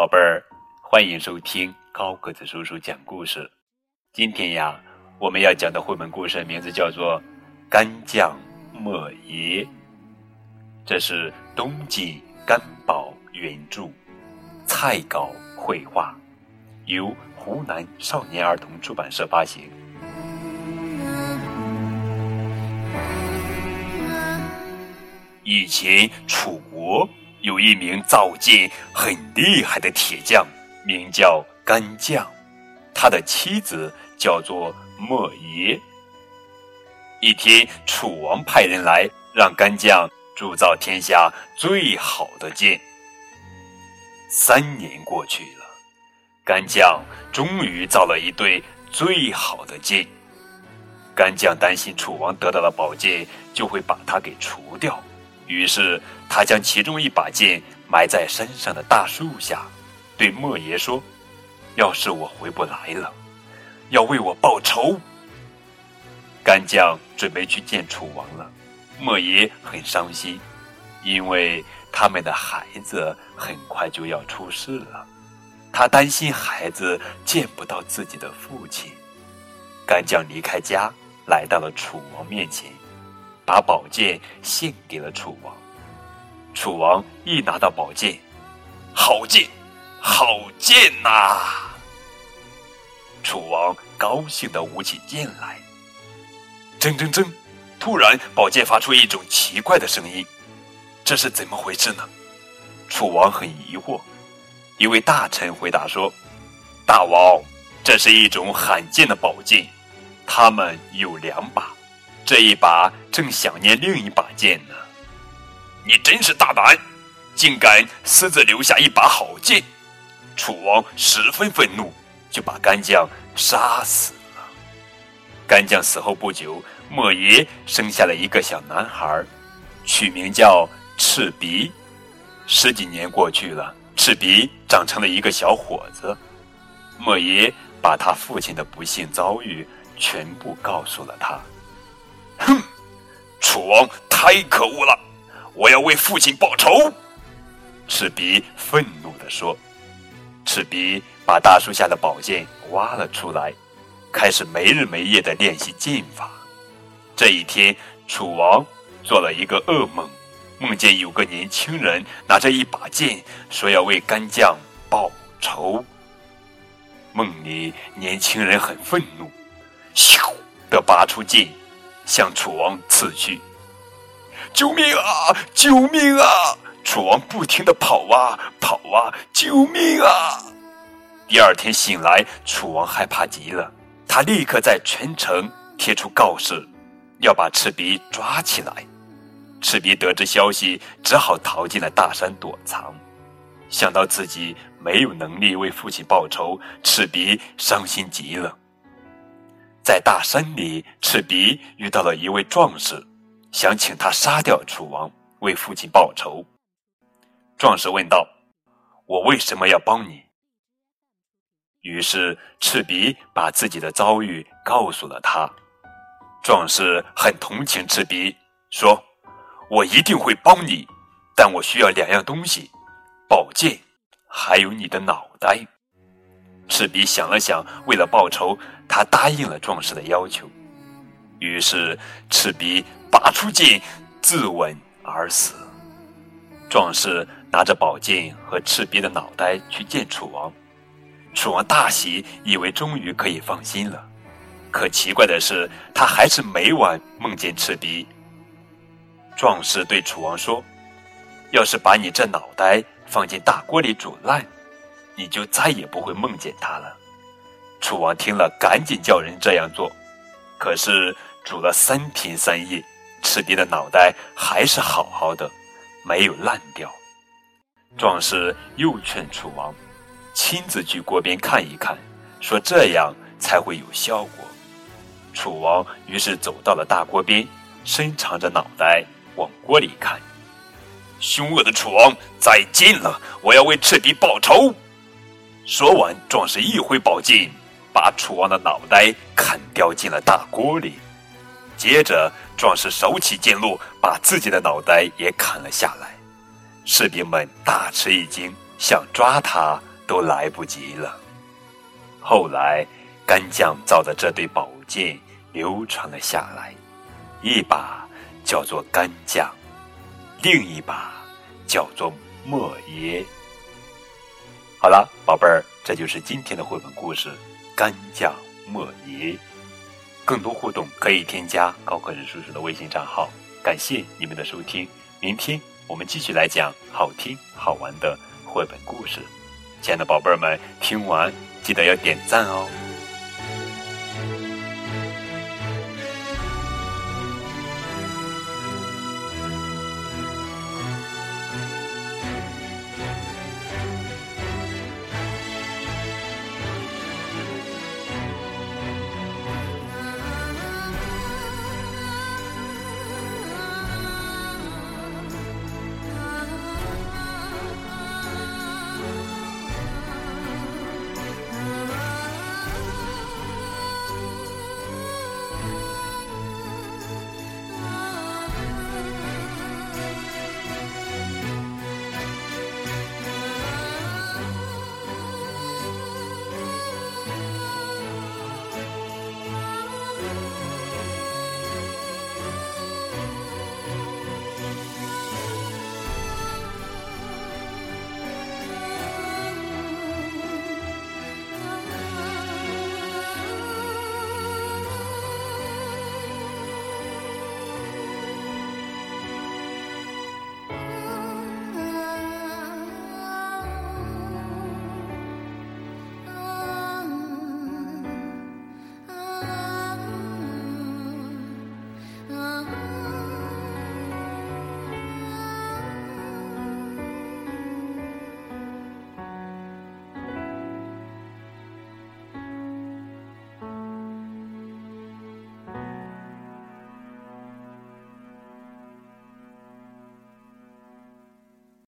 宝贝儿，欢迎收听高个子叔叔讲故事。今天呀，我们要讲的绘本故事名字叫做《干将莫邪》，这是东晋干宝原著，蔡稿绘画，由湖南少年儿童出版社发行。以前楚国。有一名造剑很厉害的铁匠，名叫干将，他的妻子叫做莫邪。一天，楚王派人来，让干将铸造天下最好的剑。三年过去了，干将终于造了一对最好的剑。干将担心楚王得到了宝剑，就会把他给除掉。于是，他将其中一把剑埋在山上的大树下，对莫爷说：“要是我回不来了，要为我报仇。”干将准备去见楚王了，莫爷很伤心，因为他们的孩子很快就要出世了，他担心孩子见不到自己的父亲。干将离开家，来到了楚王面前。把宝剑献给了楚王。楚王一拿到宝剑，好剑，好剑呐！楚王高兴地舞起剑来。铮铮铮！突然，宝剑发出一种奇怪的声音，这是怎么回事呢？楚王很疑惑。一位大臣回答说：“大王，这是一种罕见的宝剑，它们有两把。”这一把正想念另一把剑呢，你真是大胆，竟敢私自留下一把好剑！楚王十分愤怒，就把干将杀死了。干将死后不久，莫邪生下了一个小男孩，取名叫赤鼻。十几年过去了，赤鼻长成了一个小伙子。莫邪把他父亲的不幸遭遇全部告诉了他。楚王太可恶了！我要为父亲报仇。赤鼻愤怒地说。赤鼻把大树下的宝剑挖了出来，开始没日没夜的练习剑法。这一天，楚王做了一个噩梦，梦见有个年轻人拿着一把剑，说要为干将报仇。梦里，年轻人很愤怒，咻的拔出剑。向楚王刺去！救命啊！救命啊！楚王不停的跑啊跑啊！救命啊！第二天醒来，楚王害怕极了，他立刻在全城贴出告示，要把赤鼻抓起来。赤鼻得知消息，只好逃进了大山躲藏。想到自己没有能力为父亲报仇，赤鼻伤心极了。在大山里，赤鼻遇到了一位壮士，想请他杀掉楚王，为父亲报仇。壮士问道：“我为什么要帮你？”于是赤鼻把自己的遭遇告诉了他。壮士很同情赤鼻，说：“我一定会帮你，但我需要两样东西：宝剑，还有你的脑袋。”赤鼻想了想，为了报仇，他答应了壮士的要求。于是，赤鼻拔出剑，自刎而死。壮士拿着宝剑和赤鼻的脑袋去见楚王。楚王大喜，以为终于可以放心了。可奇怪的是，他还是每晚梦见赤鼻。壮士对楚王说：“要是把你这脑袋放进大锅里煮烂。”你就再也不会梦见他了。楚王听了，赶紧叫人这样做。可是煮了三天三夜，赤壁的脑袋还是好好的，没有烂掉。壮士又劝楚王亲自去锅边看一看，说这样才会有效果。楚王于是走到了大锅边，伸长着脑袋往锅里看。凶恶的楚王，再见了！我要为赤壁报仇。说完，壮士一挥宝剑，把楚王的脑袋砍掉进了大锅里。接着，壮士手起剑落，把自己的脑袋也砍了下来。士兵们大吃一惊，想抓他都来不及了。后来，干将造的这对宝剑流传了下来，一把叫做干将，另一把叫做莫邪。好了，宝贝儿，这就是今天的绘本故事《干将莫邪》。更多互动可以添加高个人叔叔的微信账号。感谢你们的收听，明天我们继续来讲好听好玩的绘本故事。亲爱的宝贝儿们，听完记得要点赞哦。